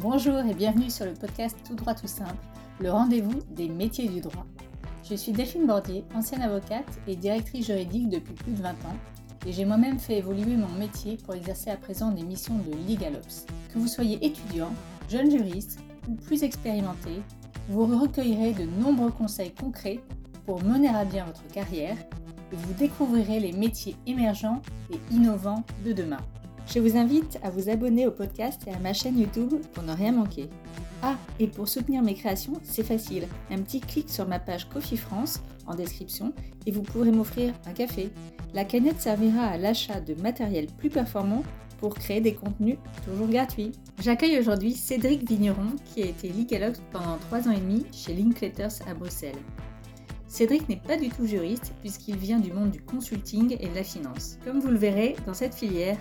Bonjour et bienvenue sur le podcast Tout droit tout simple, le rendez-vous des métiers du droit. Je suis Delphine Bordier, ancienne avocate et directrice juridique depuis plus de 20 ans, et j'ai moi-même fait évoluer mon métier pour exercer à présent des missions de LegalOps. Que vous soyez étudiant, jeune juriste ou plus expérimenté, vous recueillerez de nombreux conseils concrets pour mener à bien votre carrière et vous découvrirez les métiers émergents et innovants de demain. Je vous invite à vous abonner au podcast et à ma chaîne YouTube pour ne rien manquer. Ah, et pour soutenir mes créations, c'est facile. Un petit clic sur ma page Coffee France en description et vous pourrez m'offrir un café. La canette servira à l'achat de matériel plus performant pour créer des contenus toujours gratuits. J'accueille aujourd'hui Cédric Vigneron qui a été Legalox pendant 3 ans et demi chez Linkletters à Bruxelles. Cédric n'est pas du tout juriste puisqu'il vient du monde du consulting et de la finance. Comme vous le verrez, dans cette filière,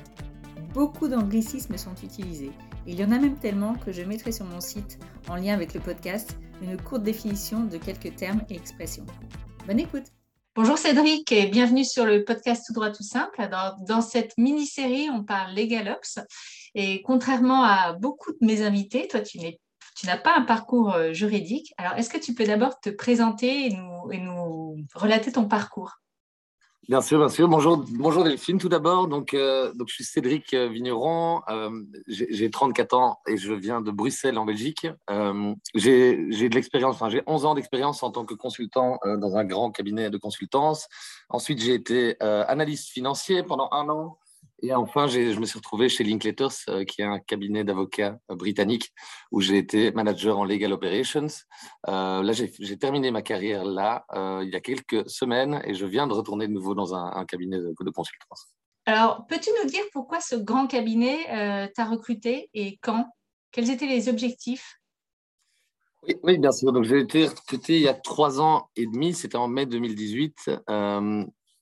beaucoup d'anglicismes sont utilisés. Il y en a même tellement que je mettrai sur mon site, en lien avec le podcast, une courte définition de quelques termes et expressions. Bonne écoute Bonjour Cédric et bienvenue sur le podcast Tout droit tout simple. dans cette mini-série, on parle LegalOps. Et contrairement à beaucoup de mes invités, toi, tu n'as pas un parcours euh, juridique. Alors, est-ce que tu peux d'abord te présenter et nous relater ton parcours? Bien sûr, bien sûr. Bonjour, bonjour Delphine. Tout d'abord, donc, euh, donc je suis Cédric euh, Vigneron. Euh, j'ai 34 ans et je viens de Bruxelles en Belgique. j'ai de l'expérience, enfin, j'ai 11 ans d'expérience en tant que consultant dans un grand cabinet de consultance. Ensuite, j'ai été analyste financier pendant un an. Et enfin, je me suis retrouvé chez Linkletters, euh, qui est un cabinet d'avocats euh, britannique, où j'ai été manager en legal operations. Euh, là, j'ai terminé ma carrière là, il y a quelques semaines, et je viens de retourner de nouveau dans un, cabinet de, de, consultance. Alors, peux-tu nous dire pourquoi ce grand cabinet t'a recruté et quand? Quels étaient les objectifs? Oui, oui, bien sûr. Donc, j'ai été recruté il y a trois ans et demi, c'était en mai 2018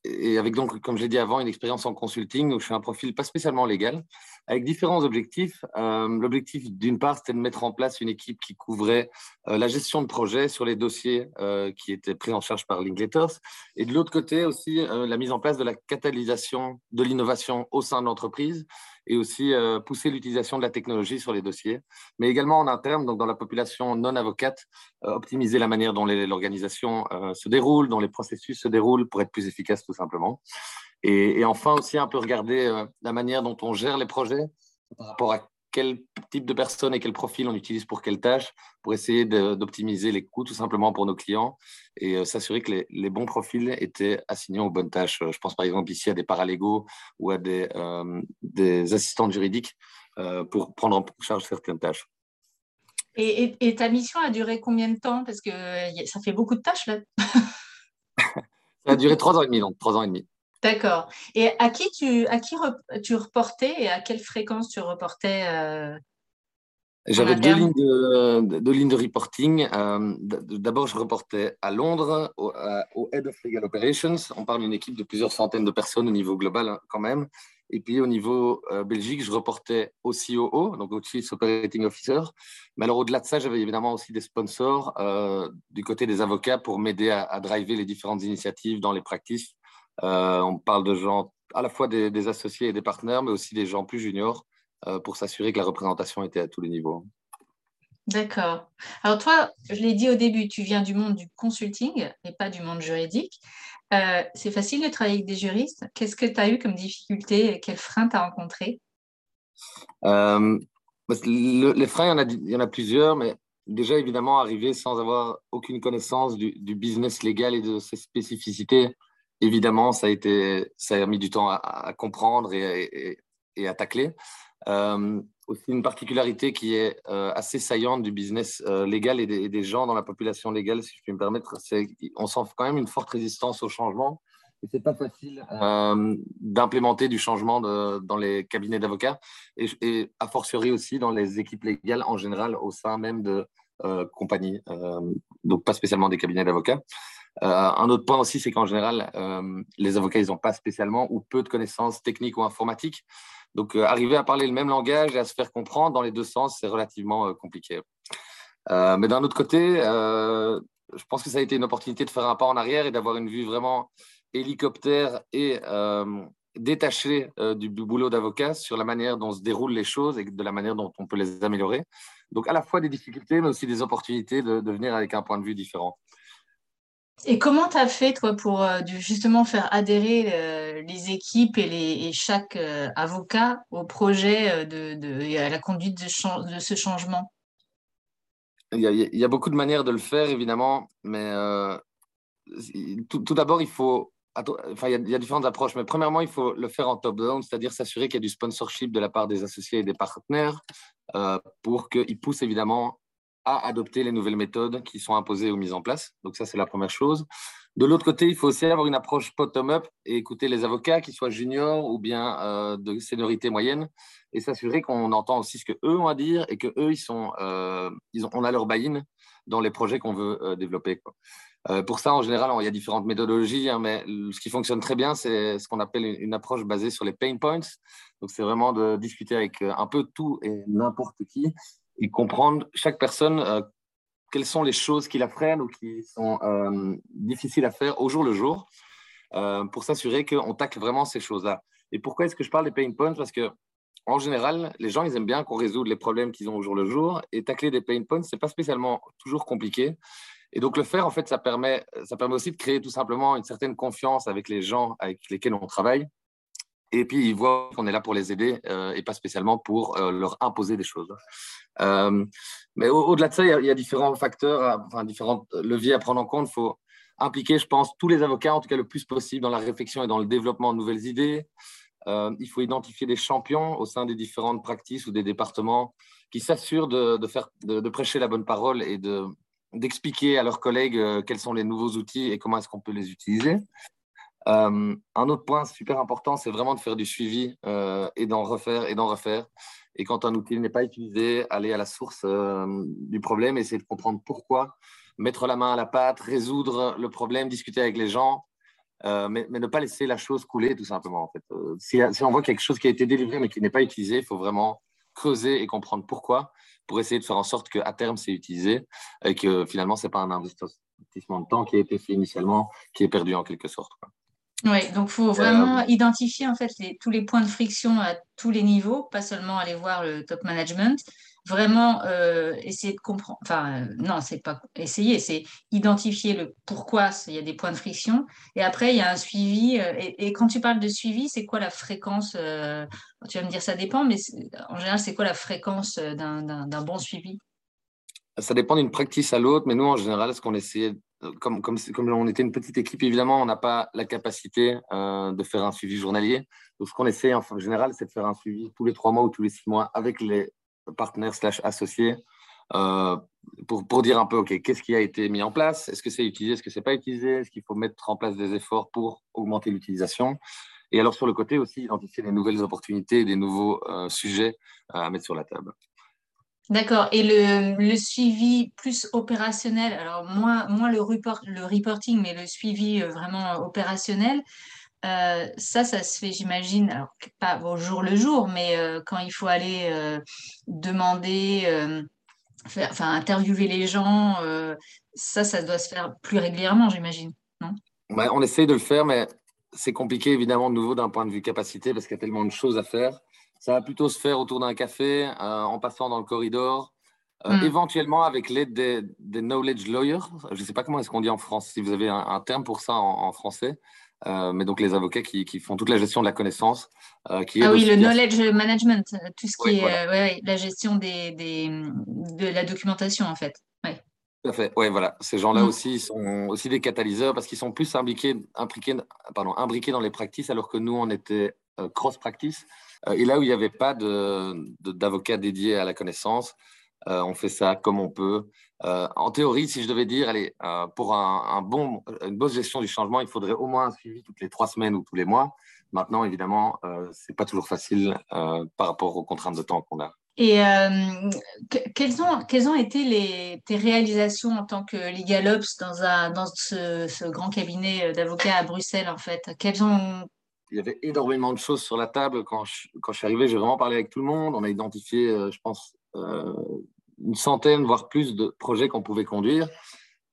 et avec donc, comme j'ai dit avant, une expérience en consulting où je suis un profil pas spécialement légal, avec différents objectifs. Euh, l'objectif, d'une part, c'était de mettre en place une équipe qui couvrait euh, la gestion de projet sur les dossiers euh, qui étaient pris en charge par Linkletters, et de l'autre côté aussi la mise en place de la catalysation de l'innovation au sein de l'entreprise et aussi euh, pousser l'utilisation de la technologie sur les dossiers, mais également en interne, donc dans la population non avocate, euh, optimiser la manière dont l'organisation euh, se déroule, dont les processus se déroulent pour être plus efficace tout simplement. Et, et enfin aussi un peu regarder la manière dont on gère les projets par rapport à quel type de personnes et quel profil on utilise pour quelle tâche, pour essayer d'optimiser les coûts tout simplement pour nos clients et euh, s'assurer que les, bons profils étaient assignés aux bonnes tâches. Je pense par exemple ici à des paralégaux ou à des, euh, des assistantes juridiques euh, pour prendre en charge certaines tâches. Et, et, ta mission a duré combien de temps? Parce que ça fait beaucoup de tâches là. ça a duré trois ans et demi, donc trois ans et demi. D'accord. Et à qui tu, à qui tu reportais et à quelle fréquence tu reportais euh, J'avais deux lignes de, lignes de reporting. Euh, d'abord, je reportais à Londres, au, Head of Legal Operations. On parle d'une équipe de plusieurs centaines de personnes au niveau global hein, quand même. Et puis au niveau euh, Belgique, je reportais au COO, donc au Chief Operating Officer. Mais alors au-delà de ça, j'avais évidemment aussi des sponsors du côté des avocats pour m'aider à, à, driver les différentes initiatives dans les practices on parle de gens, à la fois des, associés et des partenaires, mais aussi des gens plus juniors euh, pour s'assurer que la représentation était à tous les niveaux. D'accord. Alors toi, je l'ai dit au début, tu viens du monde du consulting et pas du monde juridique. Euh, c'est facile de travailler avec des juristes. Qu'est-ce que tu as eu comme difficulté Quels freins tu as rencontrés Les freins, il y, en a, plusieurs, mais déjà évidemment, arriver sans avoir aucune connaissance du, du business légal et de ses spécificités, évidemment, ça a, été, ça a mis du temps à, comprendre et, à tacler. Euh, aussi une particularité qui est euh, assez saillante du business euh, légal et des, gens dans la population légale, si je puis me permettre, c'est qu'on sent quand même une forte résistance au changement. Et c'est pas facile d'implémenter du changement dans les cabinets d'avocats et, et, a fortiori aussi dans les équipes légales en général au sein même de compagnies, donc pas spécialement des cabinets d'avocats. Euh, un autre point aussi, c'est qu'en général, euh, les avocats, ils n'ont pas spécialement ou peu de connaissances techniques ou informatiques. Donc, euh, arriver à parler le même langage et à se faire comprendre dans les deux sens, c'est relativement compliqué. mais d'un autre côté, je pense que ça a été une opportunité de faire un pas en arrière et d'avoir une vue vraiment hélicoptère et, détaché du boulot d'avocat sur la manière dont se déroulent les choses et de la manière dont on peut les améliorer. Donc, à la fois des difficultés, mais aussi des opportunités de venir avec un point de vue différent. Et comment tu as fait, toi, pour euh, justement faire adhérer euh, les équipes et, les, chaque euh, avocat au projet de, et à la conduite de, ce changement? Il y, a, beaucoup de manières de le faire, évidemment, mais tout, d'abord, il faut. Enfin, il y, a, différentes approches, mais premièrement, il faut le faire en top-down, c'est-à-dire s'assurer qu'il y a du sponsorship de la part des associés et des partenaires pour qu'ils poussent évidemment à adopter les nouvelles méthodes qui sont imposées ou mises en place. Donc ça, c'est la première chose. De l'autre côté, il faut aussi avoir une approche bottom-up et écouter les avocats, qu'ils soient juniors ou bien euh, de seniorité moyenne, et s'assurer qu'on entend aussi ce qu'eux ont à dire et ils sont, euh, ont, on a leur buy-in dans les projets qu'on veut euh, développer. pour ça, en général, il y a différentes méthodologies, hein, mais ce qui fonctionne très bien, c'est ce qu'on appelle une, approche basée sur les pain points. Donc, c'est vraiment de discuter avec un peu tout et n'importe qui et comprendre chaque personne euh, quelles sont les choses qui la freinent ou qui sont euh, difficiles à faire au jour le jour euh, pour s'assurer qu'on tacle vraiment ces choses-là. Et pourquoi est-ce que je parle des pain points? Parce que en général, les gens, ils aiment bien qu'on résout les problèmes qu'ils ont au jour le jour. Et tacler des pain points, c'est pas spécialement toujours compliqué. Et donc, le faire, en fait, ça permet, ça permet aussi de créer tout simplement une certaine confiance avec les gens avec lesquels on travaille. Et puis, ils voient qu'on est là pour les aider et pas spécialement pour leur imposer des choses. Euh, mais au-delà de ça, il y, a, différents facteurs, différents leviers à prendre en compte. Il faut impliquer, je pense, tous les avocats, en tout cas le plus possible, dans la réflexion et dans le développement de nouvelles idées. Euh, il faut identifier des champions au sein des différentes pratiques ou des départements qui s'assurent de, faire, de, prêcher la bonne parole et d'expliquer à leurs collègues euh, quels sont les nouveaux outils et comment est-ce qu'on peut les utiliser. Un autre point super important, c'est vraiment de faire du suivi et d'en refaire et d'en refaire. Et quand un outil n'est pas utilisé, aller à la source euh, du problème, essayer de comprendre pourquoi, mettre la main à la pâte, résoudre le problème, discuter avec les gens, euh, mais, ne pas laisser la chose couler tout simplement. En fait. Euh, si, on voit quelque chose qui a été délivré mais qui n'est pas utilisé, il faut vraiment creuser et comprendre pourquoi pour essayer de faire en sorte qu'à terme, c'est utilisé et que finalement, ce n'est pas un investissement de temps qui a été fait initialement, qui est perdu en quelque sorte. Oui, donc il faut vraiment euh, identifier en fait tous les points de friction à tous les niveaux, pas seulement aller voir le top management, vraiment euh, essayer de comprendre, enfin euh, non, c'est pas essayer, c'est identifier le pourquoi il y a des points de friction, et après il y a un suivi, et, quand tu parles de suivi, c'est quoi la fréquence Tu vas me dire ça dépend, mais en général, c'est quoi la fréquence d'un bon suivi? Ça dépend d'une practice à l'autre, mais nous, en général, ce qu'on essayait comme, comme, on était une petite équipe, évidemment, on n'a pas la capacité euh, de faire un suivi journalier. Donc, ce qu'on essaie en général, c'est de faire un suivi tous les trois mois ou tous les six mois avec les partenaires slash associés euh, pour, dire un peu, OK, qu'est-ce qui a été mis en place? Est-ce que c'est utilisé? Est-ce que c'est pas utilisé? Est-ce qu'il faut mettre en place des efforts pour augmenter l'utilisation? Et alors, sur le côté aussi, identifier des nouvelles opportunités, des nouveaux euh, sujets à mettre sur la table. D'accord. Et le, suivi plus opérationnel, alors moins, le, report, le reporting, mais le suivi euh, vraiment opérationnel, euh, ça, ça se fait, j'imagine, alors pas au jour le jour, mais euh, quand il faut aller demander, faire, enfin, interviewer les gens, ça, ça doit se faire plus régulièrement, j'imagine, non? On essaye de le faire, mais c'est compliqué, évidemment, de nouveau d'un point de vue capacité, parce qu'il y a tellement de choses à faire. Ça va plutôt se faire autour d'un café, euh, en passant dans le corridor, euh, hmm. éventuellement avec l'aide des, knowledge lawyers. Je ne sais pas comment est-ce qu'on dit en France, si vous avez un, terme pour ça en, français. Euh, mais donc les avocats qui, font toute la gestion de la connaissance. qui ah oui, le knowledge management, tout ce qui est la gestion des, de la documentation en fait. Tout à fait. Oui, voilà. Ces gens-là hmm. aussi sont aussi des catalyseurs parce qu'ils sont plus pardon, imbriqués dans les practices alors que nous, on était cross-practice. Euh, et là où il n'y avait pas d'avocat dédié à la connaissance, euh, on fait ça comme on peut. Euh, en théorie, si je devais dire, allez, pour une bonne gestion du changement, il faudrait au moins un suivi toutes les trois semaines ou tous les mois. Maintenant, évidemment, ce n'est pas toujours facile par rapport aux contraintes de temps qu'on a. Et quelles, ont, été tes réalisations en tant que legal ops dans, dans ce, ce grand cabinet d'avocats à Bruxelles, en fait? Quelles ont il y avait énormément de choses sur la table. Quand je, quand je suis arrivé, j'ai vraiment parlé avec tout le monde. On a identifié, euh, je pense, euh, une centaine, voire plus de projets qu'on pouvait conduire.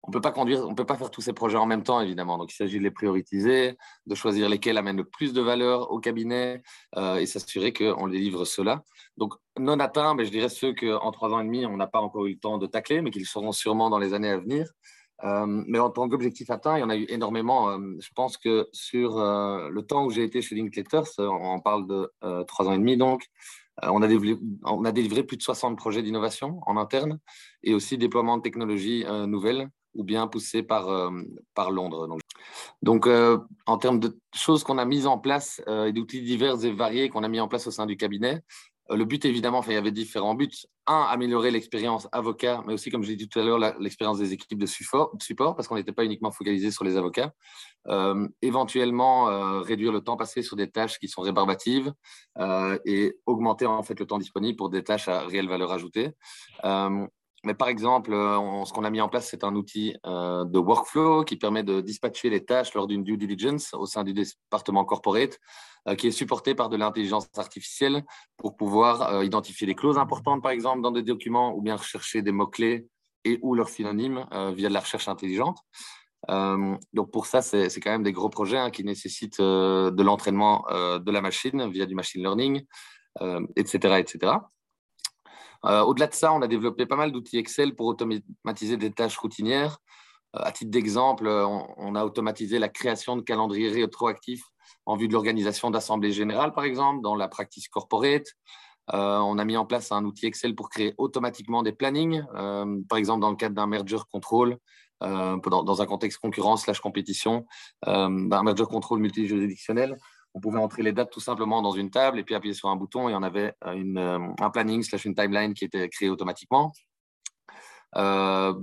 on peut pas conduire, on peut pas faire tous ces projets en même temps, évidemment. Donc, il s'agit de les prioriser, de choisir lesquels amènent le plus de valeur au cabinet euh, et s'assurer qu'on délivre cela. Donc, non atteints, mais je dirais ceux qu'en trois ans et demi, on n'a pas encore eu le temps de tacler, mais qu'ils seront sûrement dans les années à venir. Euh, mais en tant qu'objectif atteint, il y en a eu énormément. Euh, je pense que sur le temps où j'ai été chez Linkletters, on parle de trois ans et demi donc, on a, délivré, plus de 60 projets d'innovation en interne et aussi déploiement de technologies nouvelles ou bien poussé par, euh, Londres. Donc, euh, en termes de choses qu'on a mises en place euh, et d'outils divers et variés qu'on a mis en place au sein du cabinet, le but, évidemment, il y avait différents buts. Un, améliorer l'expérience avocat, mais aussi, comme j'ai dit tout à l'heure, l'expérience des équipes de support, parce qu'on n'était pas uniquement focalisé sur les avocats. éventuellement, réduire le temps passé sur des tâches qui sont rébarbatives et augmenter en fait le temps disponible pour des tâches à réelle valeur ajoutée. Mais par exemple, euh, ce qu'on a mis en place, c'est un outil euh, de workflow qui permet de dispatcher les tâches lors d'une due diligence au sein du département corporate, euh, qui est supporté par de l'intelligence artificielle pour pouvoir identifier des clauses importantes, par exemple, dans des documents, ou bien rechercher des mots-clés et ou leurs synonymes via de la recherche intelligente. donc pour ça, c'est quand même des gros projets hein, qui nécessitent de l'entraînement de la machine via du machine learning, etc., etc. Euh, au-delà de ça, on a développé pas mal d'outils Excel pour automatiser des tâches routinières. Euh, à titre d'exemple, on, a automatisé la création de calendriers rétroactifs en vue de l'organisation d'assemblées générales, par exemple, dans la practice corporate. Euh, on a mis en place un outil Excel pour créer automatiquement des plannings, par exemple dans le cadre d'un merger control, dans, un contexte concurrence slash compétition, d'un merger control multijuridictionnel on pouvait entrer les dates tout simplement dans une table et puis appuyer sur un bouton et on avait euh, euh, un planning slash une timeline qui était créée automatiquement. Euh,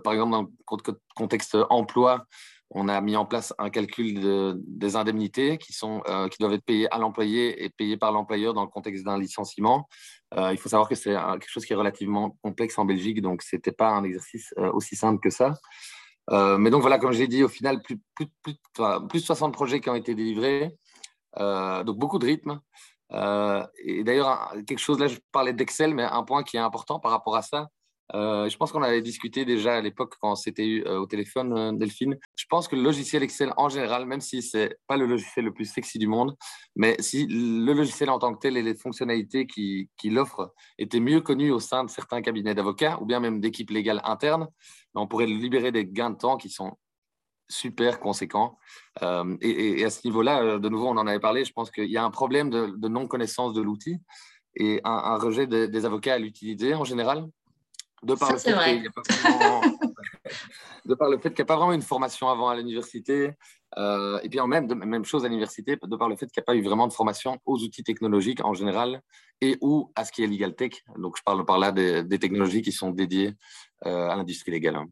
par exemple, dans le contexte emploi, on a mis en place un calcul des indemnités qui, sont, qui doivent être payées à l'employé et payées par l'employeur dans le contexte d'un licenciement. il faut savoir que c'est quelque chose qui est relativement complexe en Belgique, donc ce n'était pas un exercice aussi simple que ça. mais donc voilà, comme je l'ai dit, au final, plus, plus, plus, plus de 60 projets qui ont été délivrés. Euh, donc beaucoup de rythme. Euh, et d'ailleurs, quelque chose, là, je parlais d'Excel, mais un point qui est important par rapport à ça, euh, je pense qu'on avait discuté déjà à l'époque quand c'était eu au téléphone, Delphine. Je pense que le logiciel Excel en général, même si ce n'est pas le logiciel le plus sexy du monde, mais si le logiciel en tant que tel et les fonctionnalités qu'il qui offre étaient mieux connues au sein de certains cabinets d'avocats ou bien même d'équipes légales internes, on pourrait libérer des gains de temps qui sont super conséquent. Euh, et, à ce niveau-là, euh, de nouveau, on en avait parlé, je pense qu'il y a un problème de, non-connaissance de l'outil et un, rejet des avocats à l'utiliser en général. De par, le fait de par le fait qu'il n'y a pas vraiment une formation avant à l'université, euh, et puis en même, même chose à l'université, de par le fait qu'il n'y a pas eu vraiment de formation aux outils technologiques en général et ou à ce qui est legal tech. Donc je parle par là des, technologies qui sont dédiées à l'industrie légale.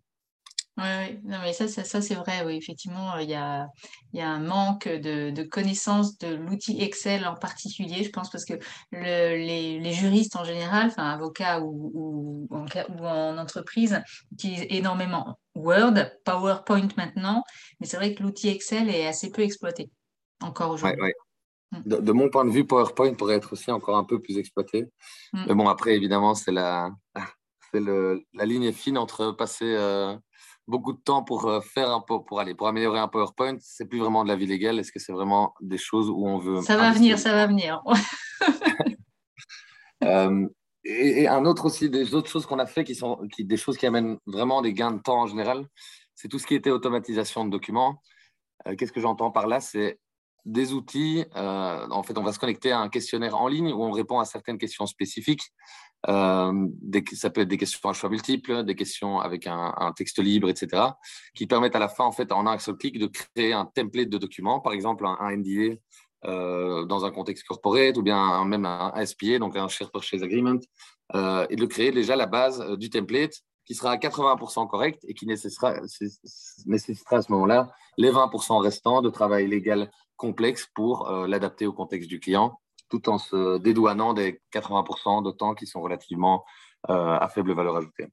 Oui, non, mais ça, ça, c'est vrai, oui, effectivement, il y a, il y a un manque de, de connaissance de l'outil Excel en particulier, je pense, parce que le, les, les juristes en général, enfin avocats ou, ou, en, ou en entreprise, utilisent énormément Word, PowerPoint maintenant, mais c'est vrai que l'outil Excel est assez peu exploité encore aujourd'hui. Ouais, mm. de, de, mon point de vue, PowerPoint pourrait être aussi encore un peu plus exploité. Mm. Mais bon, après, évidemment, c'est la, c'est la ligne fine entre passer euh, beaucoup de temps pour euh, faire un pour aller pour améliorer un PowerPoint, c'est plus vraiment de la vie légale. Est-ce que c'est vraiment des choses où on veut Ça va venir, ça va venir. Euh, et, un autre aussi des autres choses qu'on a fait qui sont qui, des choses qui amènent vraiment des gains de temps en général, c'est tout ce qui était automatisation de documents. Euh, qu'est-ce que j'entends par là? C'est des outils. en fait, on va se connecter à un questionnaire en ligne où on répond à certaines questions spécifiques. Euh, ça peut être des questions à choix multiples, des questions avec un, texte libre, etc., qui permettent à la fin, en fait, en un seul clic, de créer un template de document, par exemple un, NDA euh, dans un contexte corporate ou bien même un SPA, donc un Share Purchase Agreement, euh, et de créer déjà la base du template qui sera à 80% correct et qui nécessitera, nécessitera à ce moment-là les 20% restants de travail légal complexe pour l'adapter au contexte du client tout en se dédouanant des 80% de temps qui sont relativement euh, à faible valeur ajoutée.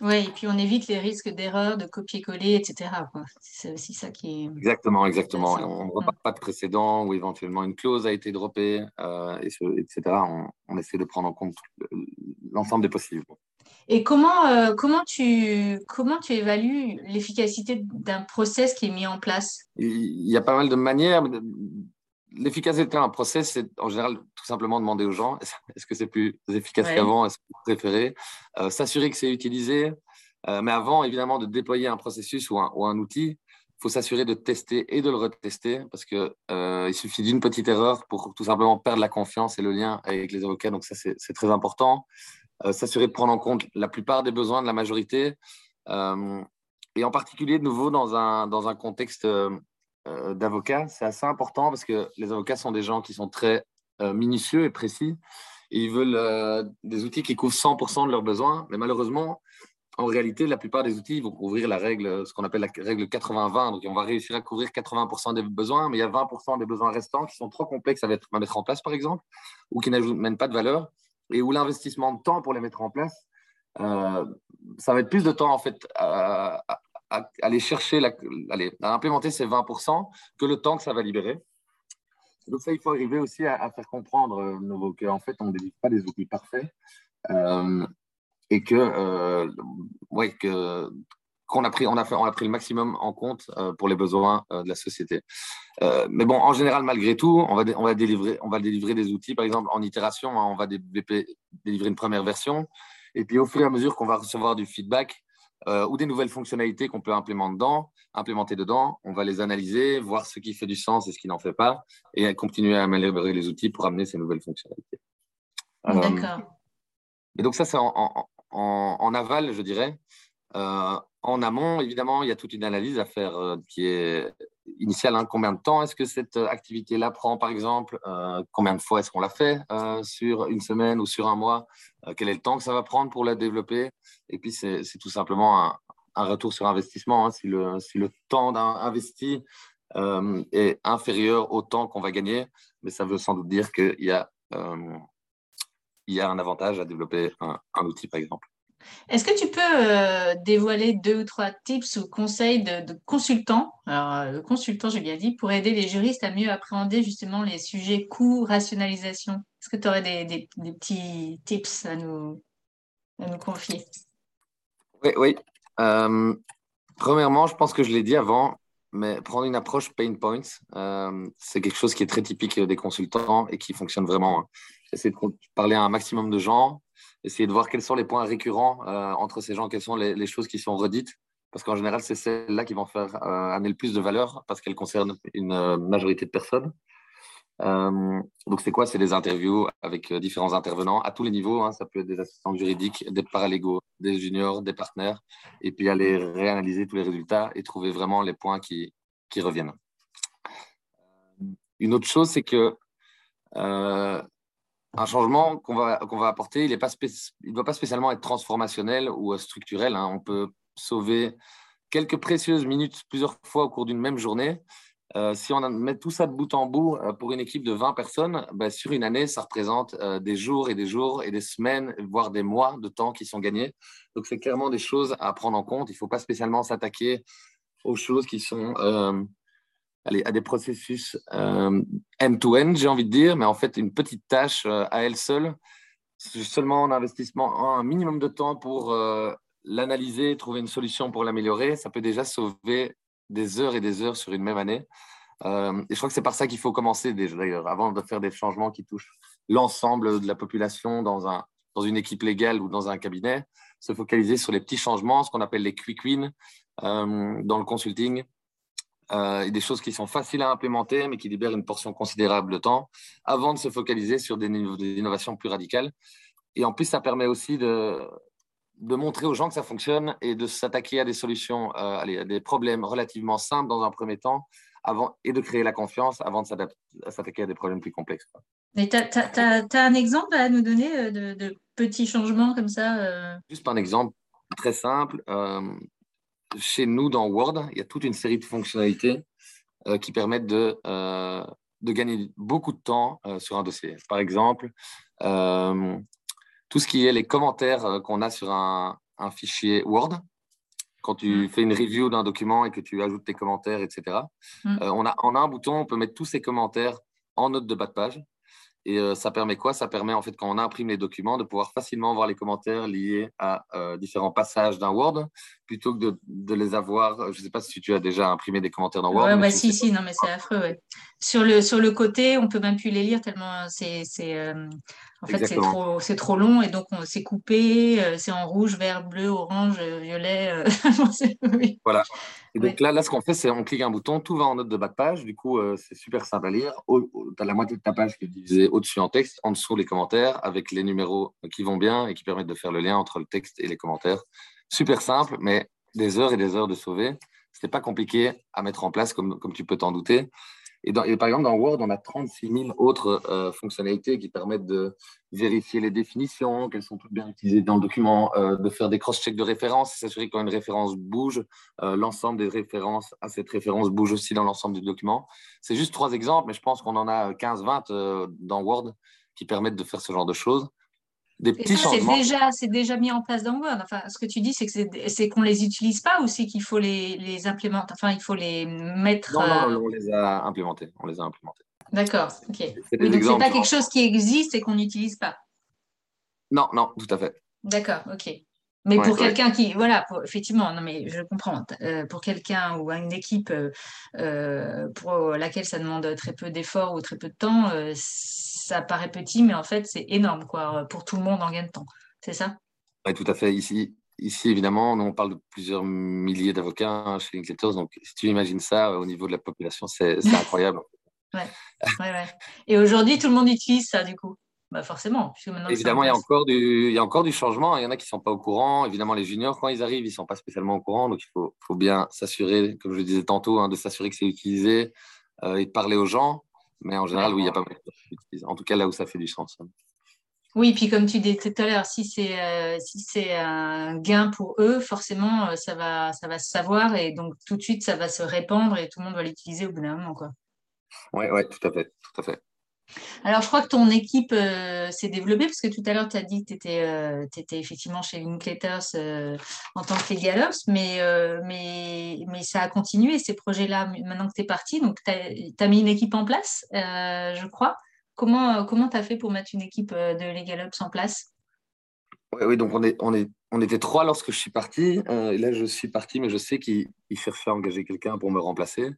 Oui, et puis on évite les risques d'erreur, de copier-coller, etc. C'est aussi ça qui est. Exactement, exactement. On ne repart pas de précédent où éventuellement une clause a été droppée, euh, et etc. On, essaie de prendre en compte l'ensemble des possibles. Et comment, euh, comment, tu, comment tu évalues l'efficacité d'un process qui est mis en place? Il y a pas mal de manières. L'efficacité d'un process, c'est en général tout simplement demander aux gens est-ce que c'est plus efficace qu'avant Est-ce que vous préférez euh, S'assurer que c'est utilisé. Euh, mais avant, évidemment, de déployer un processus ou un, ou un outil, il faut s'assurer de tester et de le retester parce qu'il il suffit d'une petite erreur pour tout simplement perdre la confiance et le lien avec les avocats. Donc, ça, c'est très important. Euh, s'assurer de prendre en compte la plupart des besoins de la majorité, euh, et en particulier de nouveau dans un, dans un contexte euh, d'avocat, c'est assez important parce que les avocats sont des gens qui sont très minutieux et précis, et ils veulent des outils qui couvrent 100% de leurs besoins, mais malheureusement, en réalité, la plupart des outils vont couvrir la règle, ce qu'on appelle la règle 80-20. Donc, on va réussir à couvrir 80% des besoins, mais il y a 20% des besoins restants qui sont trop complexes à mettre, en place, par exemple, ou qui n'amènent pas de valeur et où l'investissement de temps pour les mettre en place, euh, ça va être plus de temps en fait à, aller chercher, la, à implémenter ces 20% que le temps que ça va libérer. Donc ça, il faut arriver aussi à, faire comprendre euh, qu'en fait, on ne délivre pas des outils parfaits euh, et que, ouais, que qu'on a pris, on a, fait, on a pris le maximum en compte euh, pour les besoins euh, de la société. Euh, mais bon, en général, malgré tout, on va, on, va délivrer, on va délivrer des outils, par exemple, en itération, hein, on va délivrer une première version, et puis au fur et à mesure qu'on va recevoir du feedback ou des nouvelles fonctionnalités qu'on peut implémenter dedans, implémenter dedans, on va les analyser, voir ce qui fait du sens et ce qui n'en fait pas, et continuer à améliorer les outils pour amener ces nouvelles fonctionnalités. D'accord. Et donc ça, c'est en, en, en, aval, je dirais. Euh, en amont, évidemment, il y a toute une analyse à faire euh, qui est initiale. Hein. Combien de temps est-ce que cette activité-là prend, par exemple euh, Combien de fois est-ce qu'on la fait sur une semaine ou sur un mois Quel est le temps que ça va prendre pour la développer? Et puis, c'est tout simplement un, retour sur investissement. Hein. Si, le, si, le, temps investi est inférieur au temps qu'on va gagner, mais ça veut sans doute dire qu'il y a un avantage à développer un outil, par exemple. Est-ce que tu peux euh, dévoiler deux ou trois tips ou conseils de, consultants, alors euh, le consultant, j'ai bien dit, pour aider les juristes à mieux appréhender justement les sujets coûts, rationalisation Est-ce que tu aurais des, petits tips à nous, confier? Oui, oui. Euh, premièrement, je pense que je l'ai dit avant, mais prendre une approche pain points, c'est quelque chose qui est très typique des consultants et qui fonctionne vraiment. Hein. J'essaie de parler à un maximum de gens, essayer de voir quels sont les points récurrents euh, entre ces gens, quelles sont les, choses qui sont redites, parce qu'en général, c'est celles-là qui vont faire euh, amener le plus de valeur, parce qu'elles concernent une euh, majorité de personnes. donc, c'est quoi? C'est des interviews avec différents intervenants à tous les niveaux. Hein. Ça peut être des assistants juridiques, des paralégaux, des juniors, des partenaires, et puis aller réanalyser tous les résultats et trouver vraiment les points qui, qui reviennent. Une autre chose, c'est que un changement qu'on va, va apporter, il ne doit pas spécialement être transformationnel ou euh, structurel. Hein. On peut sauver quelques précieuses minutes plusieurs fois au cours d'une même journée. Euh, si on met tout ça de bout en bout euh, pour une équipe de 20 personnes, ben, sur une année, ça représente des jours et des jours et des semaines, voire des mois de temps qui sont gagnés. Donc, c'est clairement des choses à prendre en compte. Il ne faut pas spécialement s'attaquer aux choses qui sont à des processus euh, end-to-end, j'ai envie de dire, mais en fait, une petite tâche euh, à elle seule, seulement en investissement, un minimum de temps pour euh, l'analyser, trouver une solution pour l'améliorer, ça peut déjà sauver des heures et des heures sur une même année. et je crois que c'est par ça qu'il faut commencer déjà, d'ailleurs, avant de faire des changements qui touchent l'ensemble de la population dans, un, dans une équipe légale ou dans un cabinet, se focaliser sur les petits changements, ce qu'on appelle les quick wins dans le consulting, euh, et des choses qui sont faciles à implémenter, mais qui libèrent une portion considérable de temps, avant de se focaliser sur des, des innovations plus radicales. Et en plus, ça permet aussi de, de montrer aux gens que ça fonctionne et de s'attaquer à des solutions, euh, à des problèmes relativement simples dans un premier temps, avant, et de créer la confiance avant de s'attaquer à des problèmes plus complexes. Mais tu as, un exemple à nous donner euh, de, de petits changements comme ça Juste un exemple très simple chez nous, dans Word, il y a toute une série de fonctionnalités euh, qui permettent de, euh, de, gagner beaucoup de temps euh, sur un dossier. Par exemple, tout ce qui est les commentaires qu'on a sur un, fichier Word, quand tu mm. fais une review d'un document et que tu ajoutes tes commentaires, etc. Mm. on, a, a un bouton, on peut mettre tous ces commentaires en note de bas de page. Et euh, ça permet quoi? Ça permet en fait quand on imprime les documents de pouvoir facilement voir les commentaires liés à euh, différents passages d'un Word plutôt que de, les avoir. Je ne sais pas si tu as déjà imprimé des commentaires dans Word. Oui, bah, si, si, non, mais c'est affreux. Ouais. Sur, le, sur le côté, on peut même plus les lire tellement c'est. Euh, en fait, c'est trop, trop, long et donc c'est coupé, c'est en rouge, vert, bleu, orange, violet. Voilà. Et donc là, là, ce qu'on fait, c'est on clique un bouton, tout va en note de bas de page. Du coup, c'est super simple à lire. Tu as la moitié de ta page qui est divisée au-dessus en texte, en dessous les commentaires avec les numéros qui vont bien et qui permettent de faire le lien entre le texte et les commentaires. Super simple, mais des heures et des heures de sauver. Ce n'est pas compliqué à mettre en place, comme, comme tu peux t'en douter. Et, par exemple, dans Word, on a 36 000 autres euh, fonctionnalités qui permettent de vérifier les définitions, qu'elles sont toutes bien utilisées dans le document, euh, de faire des cross-checks de références, s'assurer quand une référence bouge, euh, l'ensemble des références à cette référence bouge aussi dans l'ensemble du document. C'est juste trois exemples, mais je pense qu'on en a 15-20 dans Word qui permettent de faire ce genre de choses des petits ça, changements. C'est déjà, c'est déjà mis en place dans Word. Enfin, ce que tu dis, c'est que c'est, qu'on les utilise pas ou c'est qu'il faut les, les, implémenter. Enfin, il faut les mettre. Non, non, euh, on les a implémentés. On les a implémentés. D'accord. Ok. Oui, donc c'est pas quelque chose qui existe et qu'on n'utilise pas. Non, non, tout à fait. D'accord. Ok. Mais pour quelqu'un qui, voilà, effectivement, non mais je comprends. Euh, pour quelqu'un ou une équipe euh, pour laquelle ça demande très peu d'efforts ou très peu de temps, ça paraît petit, mais en fait, c'est énorme quoi, pour tout le monde en gain de temps. C'est ça? Oui, tout à fait. Ici, ici, évidemment, nous, on parle de plusieurs milliers d'avocats hein, chez Linkletters. Donc, si tu imagines ça au niveau de la population, c'est incroyable. ouais, ouais, Et aujourd'hui, tout le monde utilise ça, du coup? Bah forcément. Évidemment, il y, a encore du, il y a encore du changement. Il y en a qui ne sont pas au courant. Évidemment, les juniors, quand ils arrivent, ils ne sont pas spécialement au courant. Donc, il faut, faut bien s'assurer, comme je le disais tantôt, hein, de s'assurer que c'est utilisé euh, et de parler aux gens. Mais en général, oui, il n'y a pas mal de En tout cas, là où ça fait du sens. Oui, puis comme tu disais tout à l'heure, si c'est euh, si c'est un gain pour eux, forcément, euh, ça va ça va se savoir et donc tout de suite, ça va se répandre et tout le monde va l'utiliser au bout d'un moment, quoi. Oui, ouais, tout à fait, tout à fait. Alors, je crois que ton équipe euh, s'est développée parce que tout à l'heure, tu as dit que tu étais, étais, effectivement chez Linklaters en tant que Legal mais, mais, mais ça a continué ces projets-là maintenant que tu es parti. Donc, tu as, mis une équipe en place, je crois. Comment tu as fait pour mettre une équipe de Legal en place? Oui, donc on, est, on, est, on était trois lorsque je suis parti. et là, je suis parti, mais je sais qu'il cherchait à engager quelqu'un pour me remplacer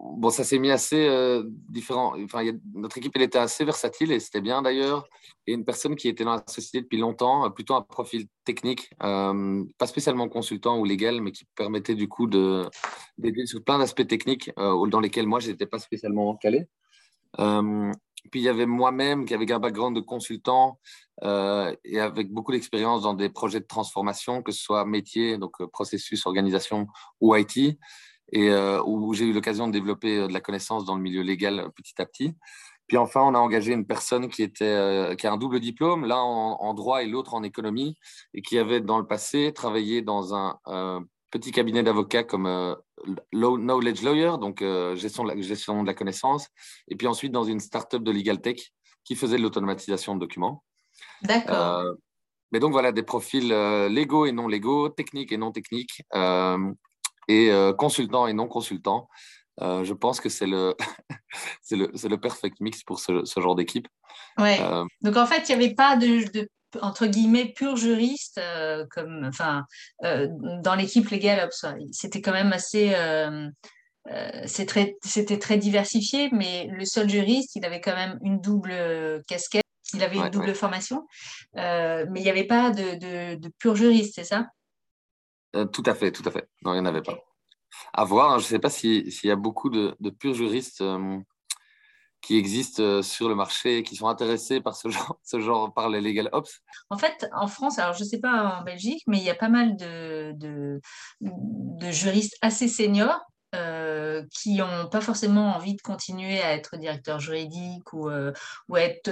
bon, ça s'est mis assez euh, différent. Enfin, notre équipe, elle était assez versatile et c'était bien d'ailleurs. Et une personne qui était dans la société depuis longtemps, plutôt un profil technique, euh, pas spécialement consultant ou légal, mais qui permettait du coup d'aider sur plein d'aspects techniques euh, dans lesquels moi, je n'étais pas spécialement calé. Puis il y avait moi-même qui avait un background de consultant et avec beaucoup d'expérience dans des projets de transformation, que ce soit métier, donc processus, organisation ou IT et euh, où j'ai eu l'occasion de développer euh, de la connaissance dans le milieu légal euh, petit à petit. Puis enfin, on a engagé une personne qui, était, qui a un double diplôme, l'un en, droit et l'autre en économie, et qui avait dans le passé travaillé dans un petit cabinet d'avocats comme Low Knowledge Lawyer, donc gestion, de la, gestion de la connaissance, et puis ensuite dans une start-up de Legal Tech qui faisait de l'automatisation de documents. D'accord. mais donc voilà, des profils légaux et non légaux, techniques et non techniques, et euh, consultant et non consultant. Euh, je pense que c'est le, c'est le, le, perfect mix pour ce, ce genre d'équipe. Ouais. Euh, Donc en fait, il n'y avait pas de, de, entre guillemets pur juriste comme, enfin, dans l'équipe légale. C'était quand même assez. très, c'était très diversifié, mais le seul juriste, il avait quand même une double casquette. Il avait une double formation, mais il n'y avait pas de, de, de pur juriste, c'est ça? Euh, tout à fait, tout à fait. Non, il n'y en avait pas. À voir, hein, je ne sais pas s'il y a beaucoup de, purs juristes euh, qui existent euh, sur le marché qui sont intéressés par ce genre, ce genre par les legal ops? En fait, en France, alors je ne sais pas en Belgique, mais il y a pas mal de, juristes assez seniors euh, qui n'ont pas forcément envie de continuer à être directeur juridique ou, euh, ou être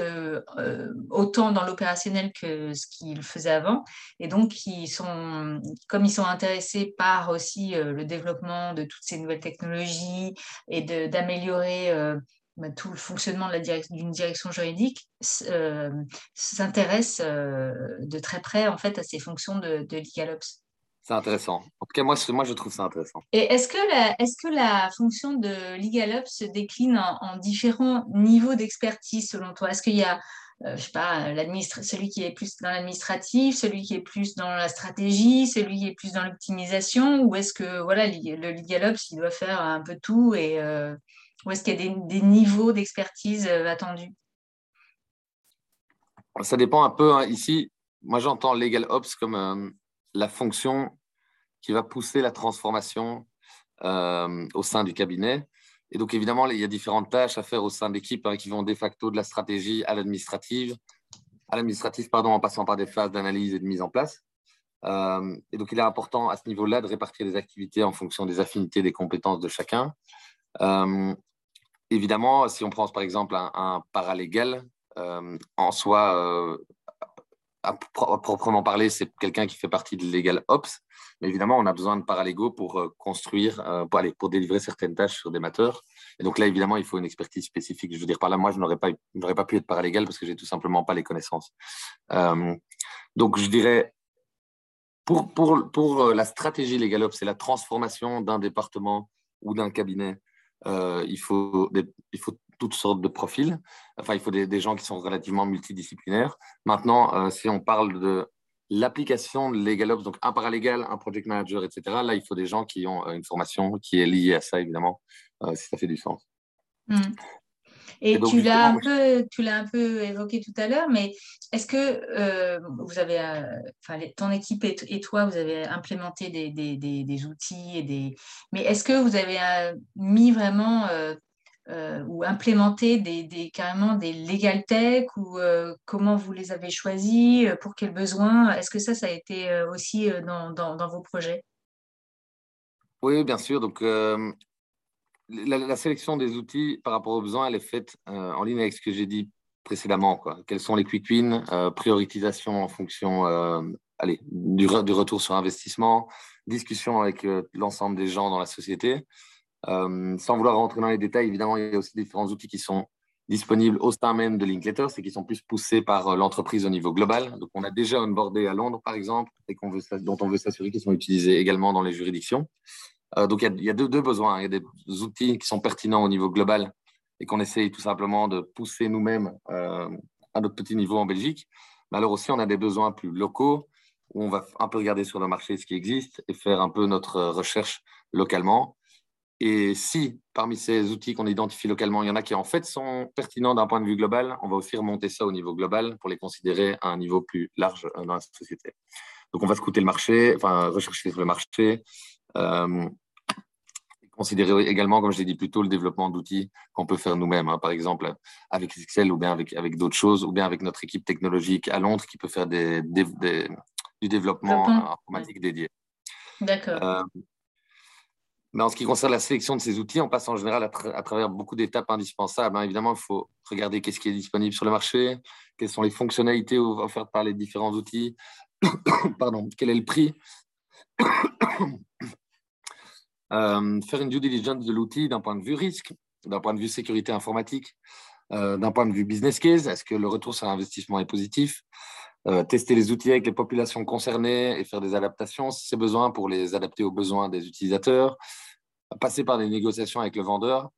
autant dans l'opérationnel que ce qu'ils faisaient avant. Et donc, ils sont, comme ils sont intéressés par aussi le développement de toutes ces nouvelles technologies et d'améliorer bah, tout le fonctionnement d'une direction juridique s'intéressent de très près en fait à ces fonctions de, de C'est intéressant. En tout cas, moi, moi, je trouve ça intéressant. Et est-ce que, la, est que la fonction de LegalOps se décline en, différents niveaux d'expertise selon toi? Est-ce qu'il y a, euh, je sais pas, celui qui est plus dans l'administratif, celui qui est plus dans la stratégie, celui qui est plus dans l'optimisation? Ou est-ce que voilà, le LegalOps, il doit faire un peu tout et, euh, Ou est-ce qu'il y a des, niveaux d'expertise euh, attendus? Ça dépend un peu. Hein. Ici, moi, j'entends LegalOps comme la fonction qui va pousser la transformation euh, au sein du cabinet. Et donc, évidemment, il y a différentes tâches à faire au sein de l'équipe hein, qui vont de facto de la stratégie à l'administrative, à l'administrative, pardon, en passant par des phases d'analyse et de mise en place. Euh, et donc, il est important à ce niveau-là de répartir les activités en fonction des affinités, des compétences de chacun. Euh, évidemment, si on prend par exemple un, paralégal, en soi, à proprement parler, c'est quelqu'un qui fait partie de Legal Ops. Mais évidemment, on a besoin de paralégaux pour euh, construire, euh, pour, aller, pour délivrer certaines tâches sur des mateurs. Et donc là, évidemment, il faut une expertise spécifique. Je veux dire, par là, moi, je n'aurais pas, pas pu être paralégal parce que j'ai tout simplement pas les connaissances. Euh, donc, je dirais, pour, pour, pour la stratégie Legal Ops, c'est la transformation d'un département ou d'un cabinet. Il, faut il faut toutes sortes de profils. Enfin, il faut des, gens qui sont relativement multidisciplinaires. Maintenant, euh, si on parle de l'application de LegalOps, donc un paralégal, un project manager, etc., là, il faut des gens qui ont euh, une formation qui est liée à ça, évidemment, euh, si ça fait du sens. Hmm. Et, tu l'as un peu, tu l'as un peu évoqué tout à l'heure, mais est-ce que vous avez, enfin, ton équipe et, toi, vous avez implémenté des, des, des, outils et des, mais est-ce que vous avez mis vraiment euh, ou implémenter des, carrément des legal tech ou euh, comment vous les avez choisis, euh, pour quels besoins? Est-ce que ça, ça a été aussi dans, dans, vos projets? Oui, bien sûr. Donc, la, sélection des outils par rapport aux besoins, elle est faite en ligne avec ce que j'ai dit précédemment. Quoi. Quels sont les quick wins Prioritisation en fonction allez, du, retour sur investissement, discussion avec l'ensemble des gens dans la société. Euh, sans vouloir rentrer dans les détails, évidemment, il y a aussi différents outils qui sont disponibles au sein même de Linkletter, c'est qui sont plus poussés par euh, l'entreprise au niveau global. Donc, on a déjà onboardé à Londres, par exemple, et dont on veut s'assurer qu'ils sont utilisés également dans les juridictions. Euh, donc, il y a, deux, besoins. Il y a des outils qui sont pertinents au niveau global et qu'on essaye tout simplement de pousser nous-mêmes à notre petit niveau en Belgique. Mais alors aussi, on a des besoins plus locaux où on va un peu regarder sur le marché ce qui existe et faire un peu notre recherche localement. Et si parmi ces outils qu'on identifie localement, il y en a qui en fait sont pertinents d'un point de vue global, on va aussi remonter ça au niveau global pour les considérer à un niveau plus large euh, dans la société. Donc on va scouter le marché, enfin rechercher sur le marché, euh, considérer également, comme je l'ai dit plus tôt, le développement d'outils qu'on peut faire nous-mêmes, hein. par exemple avec Excel ou bien avec, avec d'autres choses, ou bien avec notre équipe technologique à Londres qui peut faire des, du développement informatique dédié. D'accord. Euh, mais en ce qui concerne la sélection de ces outils, on passe en général à, travers beaucoup d'étapes indispensables. Hein. Évidemment, il faut regarder qu'est-ce qui est disponible sur le marché, quelles sont les fonctionnalités offertes par les différents outils, pardon, quel est le prix? Euh, faire une due diligence de l'outil d'un point de vue risque, d'un point de vue sécurité informatique, euh, d'un point de vue business case, est-ce que le retour sur investissement est positif? Euh, tester les outils avec les populations concernées et faire des adaptations si c'est besoin pour les adapter aux besoins des utilisateurs, passer par des négociations avec le vendeur.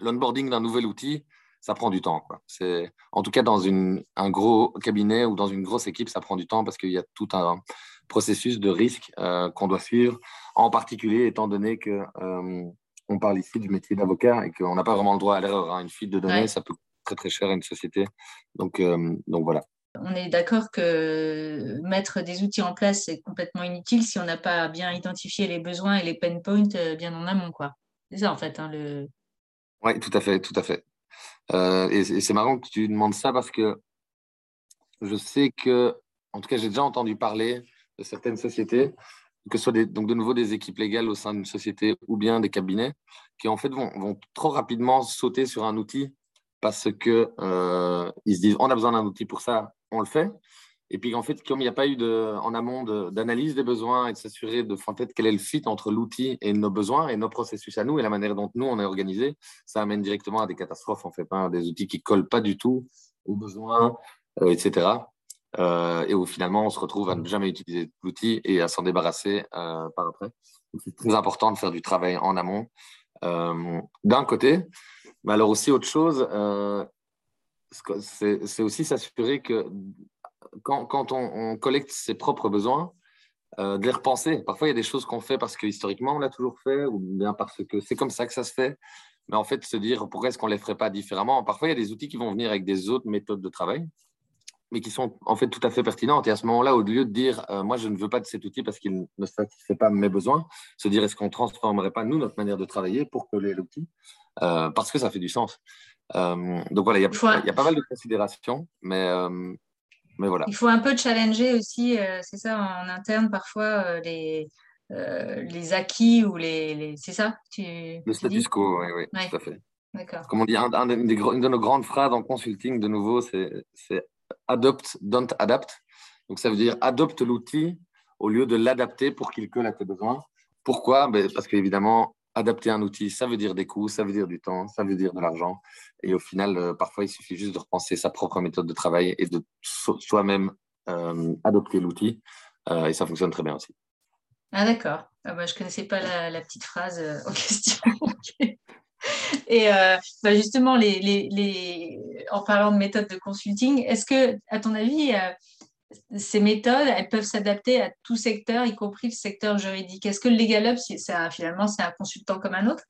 L'onboarding d'un nouvel outil, ça prend du temps. C'est, en tout cas, dans une, un gros cabinet ou dans une grosse équipe, ça prend du temps parce qu'il y a tout un processus de risque qu'on doit suivre, en particulier étant donné que euh, on parle ici du métier d'avocat et qu'on n'a pas vraiment le droit à l'erreur. Hein. Une fuite de données, ça peut coûter très très cher à une société. Donc, donc voilà. On est d'accord que mettre des outils en place, c'est complètement inutile si on n'a pas bien identifié les besoins et les pain points euh, bien en amont. quoi. C'est ça, en fait. Hein, le... Oui, tout à fait, tout à fait. Euh, et, c'est marrant que tu demandes ça parce que je sais que, en tout cas, j'ai déjà entendu parler de certaines sociétés, que ce soit donc de nouveau des équipes légales au sein d'une société ou bien des cabinets, qui en fait vont, trop rapidement sauter sur un outil parce qu'ils euh, se disent on a besoin d'un outil pour ça, on le fait. Et puis en fait, comme il n'y a pas eu en amont d'analyse des besoins et de s'assurer de en fait, quel est le fit entre l'outil et nos besoins et nos processus à nous et la manière dont nous on est organisé, ça amène directement à des catastrophes en fait, hein, des outils qui collent pas du tout aux besoins, euh, etc. et où finalement on se retrouve à ne jamais utiliser l'outil et à s'en débarrasser par après. C'est très important de faire du travail en amont. D'un côté, mais alors aussi autre chose, c'est aussi s'assurer que quand, on, collecte ses propres besoins, euh, de les repenser. Parfois, il y a des choses qu'on fait parce que historiquement, on l'a toujours fait, ou bien parce que c'est comme ça que ça se fait. Mais en fait, se dire pourquoi est-ce qu'on ne les ferait pas différemment. Parfois, il y a des outils qui vont venir avec des autres méthodes de travail, mais qui sont en fait tout à fait pertinentes. Et à ce moment-là, au lieu de dire euh, moi, je ne veux pas de cet outil parce qu'il ne satisfait pas mes besoins, se dire est-ce qu'on ne transformerait pas, nous, notre manière de travailler pour coller l'outil euh, Parce que ça fait du sens. donc voilà, il y, a, pas mal de considérations, mais il faut un peu challenger aussi, euh, c'est ça, en interne, parfois, euh, les, euh, les acquis ou les. C'est ça tu, Le status quo, oui, oui, tout à fait. Comme on dit, un, une de nos grandes phrases en consulting, de nouveau, c'est adopt, don't adapt. Donc, ça veut dire adopte l'outil au lieu de l'adapter pour qu'il colle à tes besoins. Pourquoi? Ben, Parce qu'évidemment, adapter un outil, ça veut dire des coûts, ça veut dire du temps, ça veut dire de l'argent. Et au final, euh, parfois, il suffit juste de repenser sa propre méthode de travail et de soi-même euh, adopter l'outil. Euh, et ça fonctionne très bien aussi. Ah d'accord. Ah, bah, je ne connaissais pas la, petite phrase en question. Et bah, justement, en parlant de méthode de consulting, est-ce que, à ton avis, ces méthodes, elles peuvent s'adapter à tout secteur, y compris le secteur juridique? Est-ce que le Legal finalement, c'est un consultant comme un autre?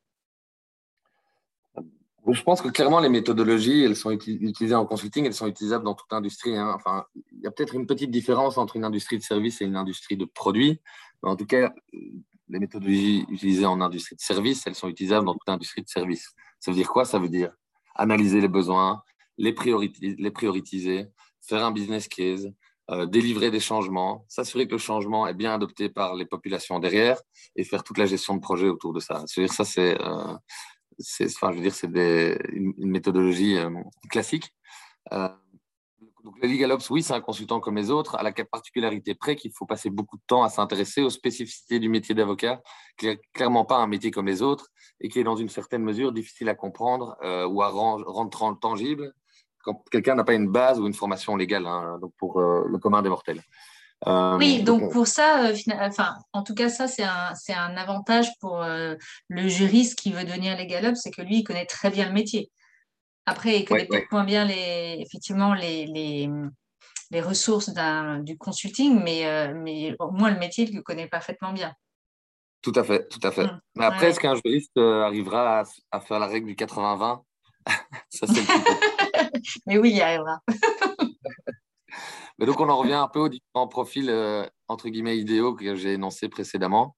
Je pense que clairement, les méthodologies, elles sont utilisées en consulting, elles sont utilisables dans toute industrie. Hein. Enfin, il y a peut-être une petite différence entre une industrie de service et une industrie de produits. Mais en tout cas, les méthodologies utilisées en industrie de service, elles sont utilisables dans toute industrie de service. Ça veut dire quoi? Ça veut dire analyser les besoins, les, les prioriser, faire un business case, euh, délivrer des changements, s'assurer que le changement est bien adopté par les populations derrière et faire toute la gestion de projet autour de ça. C'est-à-dire ça, c'est, euh, enfin, je veux dire, c'est une, méthodologie euh, classique. Donc le Legal Ops, oui, c'est un consultant comme les autres, à la particularité près qu'il faut passer beaucoup de temps à s'intéresser aux spécificités du métier d'avocat, qui n'est clairement pas un métier comme les autres et qui est dans une certaine mesure difficile à comprendre ou à rendre tangible quand quelqu'un n'a pas une base ou une formation légale, hein, donc pour euh, le commun des mortels. Euh, oui, donc, pour ça, euh, enfin, en tout cas, ça, c'est un, un, avantage pour le juriste qui veut devenir légal c'est que lui, il connaît très bien le métier. Après, il connaît peut-être moins bien les, effectivement les, les, les ressources du consulting, mais, mais au moins le métier, il le connaît parfaitement bien. Tout à fait, tout à fait. Mmh. Mais après, est-ce qu'un juriste arrivera à, à, faire la règle du 80-20 Ça, c'est mais oui, il y arrivera. Mais donc, on en revient un peu aux différents profils, euh, entre guillemets, idéaux que j'ai énoncés précédemment,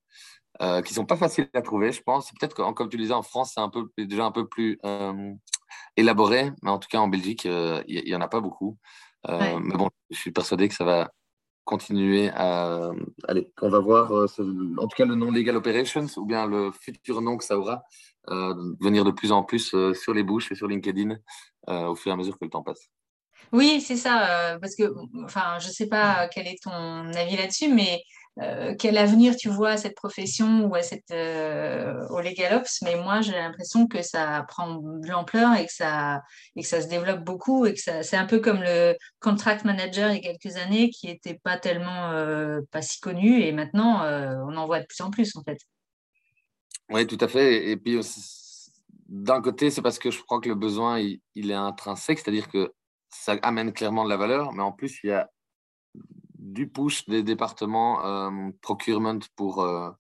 euh, qui ne sont pas faciles à trouver, je pense. Peut-être que, comme tu le disais, en France, c'est un peu, déjà un peu plus euh, élaboré, mais en tout cas, en Belgique, il n'y en a pas beaucoup. Mais bon, je suis persuadé que ça va continuer à. Allez, qu'on va voir, en tout cas, le nom Legal Operations, ou bien le futur nom que ça aura, venir de plus en plus sur les bouches et sur LinkedIn euh, au fur et à mesure que le temps passe. Oui, c'est ça, euh, parce que, enfin, je ne sais pas quel est ton avis là-dessus, mais euh, quel avenir tu vois à cette profession ou à cette, au Legal Ops, mais moi j'ai l'impression que ça prend de l'ampleur et, que ça, et que ça se développe beaucoup et que c'est un peu comme le contract manager il y a quelques années qui n'était pas tellement pas si connu et maintenant on en voit de plus en plus en fait. Oui, tout à fait. Et puis d'un côté, c'est parce que je crois que le besoin, il, est intrinsèque, c'est-à-dire que ça amène clairement de la valeur, mais en plus, il y a du push des départements euh, procurement pour euh,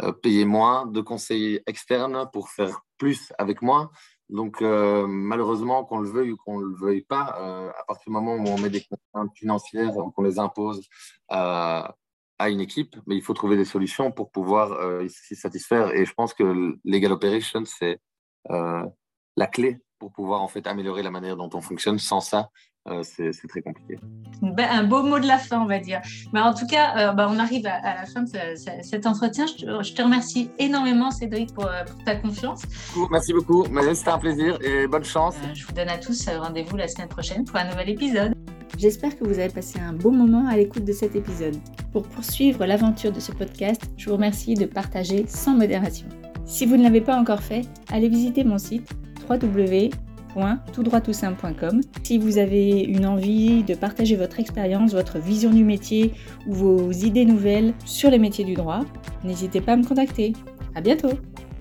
euh, payer moins, de conseillers externes pour faire plus avec moins. Donc, malheureusement, qu'on le veuille ou qu'on ne le veuille pas, à partir du moment où on met des contraintes financières, qu'on les impose à une équipe, mais il faut trouver des solutions pour pouvoir s'y satisfaire. Et je pense que Legal Operations, c'est la clé pour pouvoir en fait améliorer la manière dont on fonctionne. Sans ça, euh, c'est très compliqué. Ben, un beau mot de la fin, on va dire. Mais en tout cas, euh, ben, on arrive à, la fin de cet entretien. Je te, remercie énormément, Cédric, pour, ta confiance. Merci beaucoup. C'était un plaisir et bonne chance. je vous donne à tous rendez-vous la semaine prochaine pour un nouvel épisode. J'espère que vous avez passé un bon moment à l'écoute de cet épisode. Pour poursuivre l'aventure de ce podcast, je vous remercie de partager sans modération. Si vous ne l'avez pas encore fait, allez visiter mon site www.legaloperations.be Si vous avez une envie de partager votre expérience, votre vision du métier ou vos idées nouvelles sur les métiers du droit, n'hésitez pas à me contacter. À bientôt!